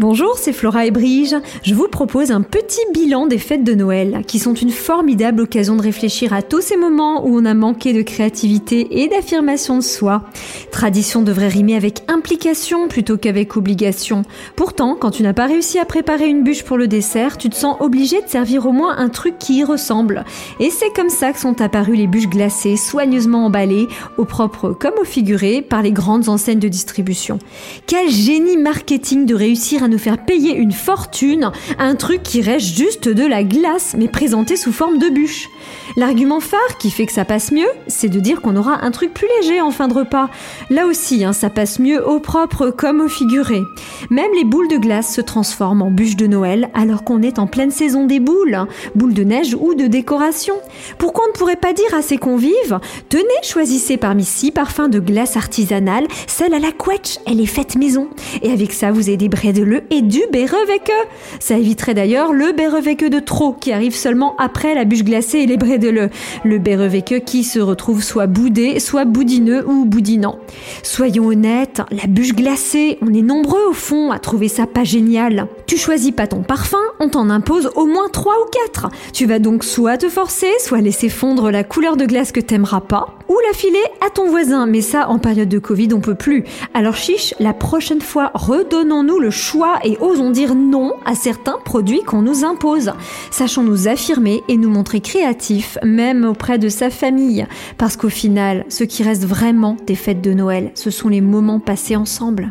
Bonjour, c'est Flora et Brige. Je vous propose un petit bilan des fêtes de Noël, qui sont une formidable occasion de réfléchir à tous ces moments où on a manqué de créativité et d'affirmation de soi. Tradition devrait rimer avec implication plutôt qu'avec obligation. Pourtant, quand tu n'as pas réussi à préparer une bûche pour le dessert, tu te sens obligé de servir au moins un truc qui y ressemble. Et c'est comme ça que sont apparues les bûches glacées, soigneusement emballées, au propre comme au figuré, par les grandes enseignes de distribution. Quel génie marketing de réussir à nous faire payer une fortune un truc qui reste juste de la glace mais présenté sous forme de bûche. L'argument phare qui fait que ça passe mieux, c'est de dire qu'on aura un truc plus léger en fin de repas. Là aussi, hein, ça passe mieux au propre comme au figuré. Même les boules de glace se transforment en bûches de Noël alors qu'on est en pleine saison des boules, hein, boules de neige ou de décoration. Pourquoi on ne pourrait pas dire à ses convives Tenez, choisissez parmi six parfums de glace artisanale, celle à la couette, elle est faite maison. Et avec ça, vous avez des et du eux. Ça éviterait d'ailleurs le eux de trop qui arrive seulement après la bûche glacée et les brédeleux. Le eux qui se retrouve soit boudé, soit boudineux ou boudinant. Soyons honnêtes, la bûche glacée, on est nombreux au fond à trouver ça pas génial. Tu choisis pas ton parfum, on t'en impose au moins 3 ou 4. Tu vas donc soit te forcer, soit laisser fondre la couleur de glace que t'aimeras pas, ou la filer à ton voisin. Mais ça, en période de Covid, on peut plus. Alors chiche, la prochaine fois, redonnons-nous le choix et osons dire non à certains produits qu'on nous impose. Sachons nous affirmer et nous montrer créatifs, même auprès de sa famille. Parce qu'au final, ce qui reste vraiment des fêtes de Noël, ce sont les moments passés ensemble.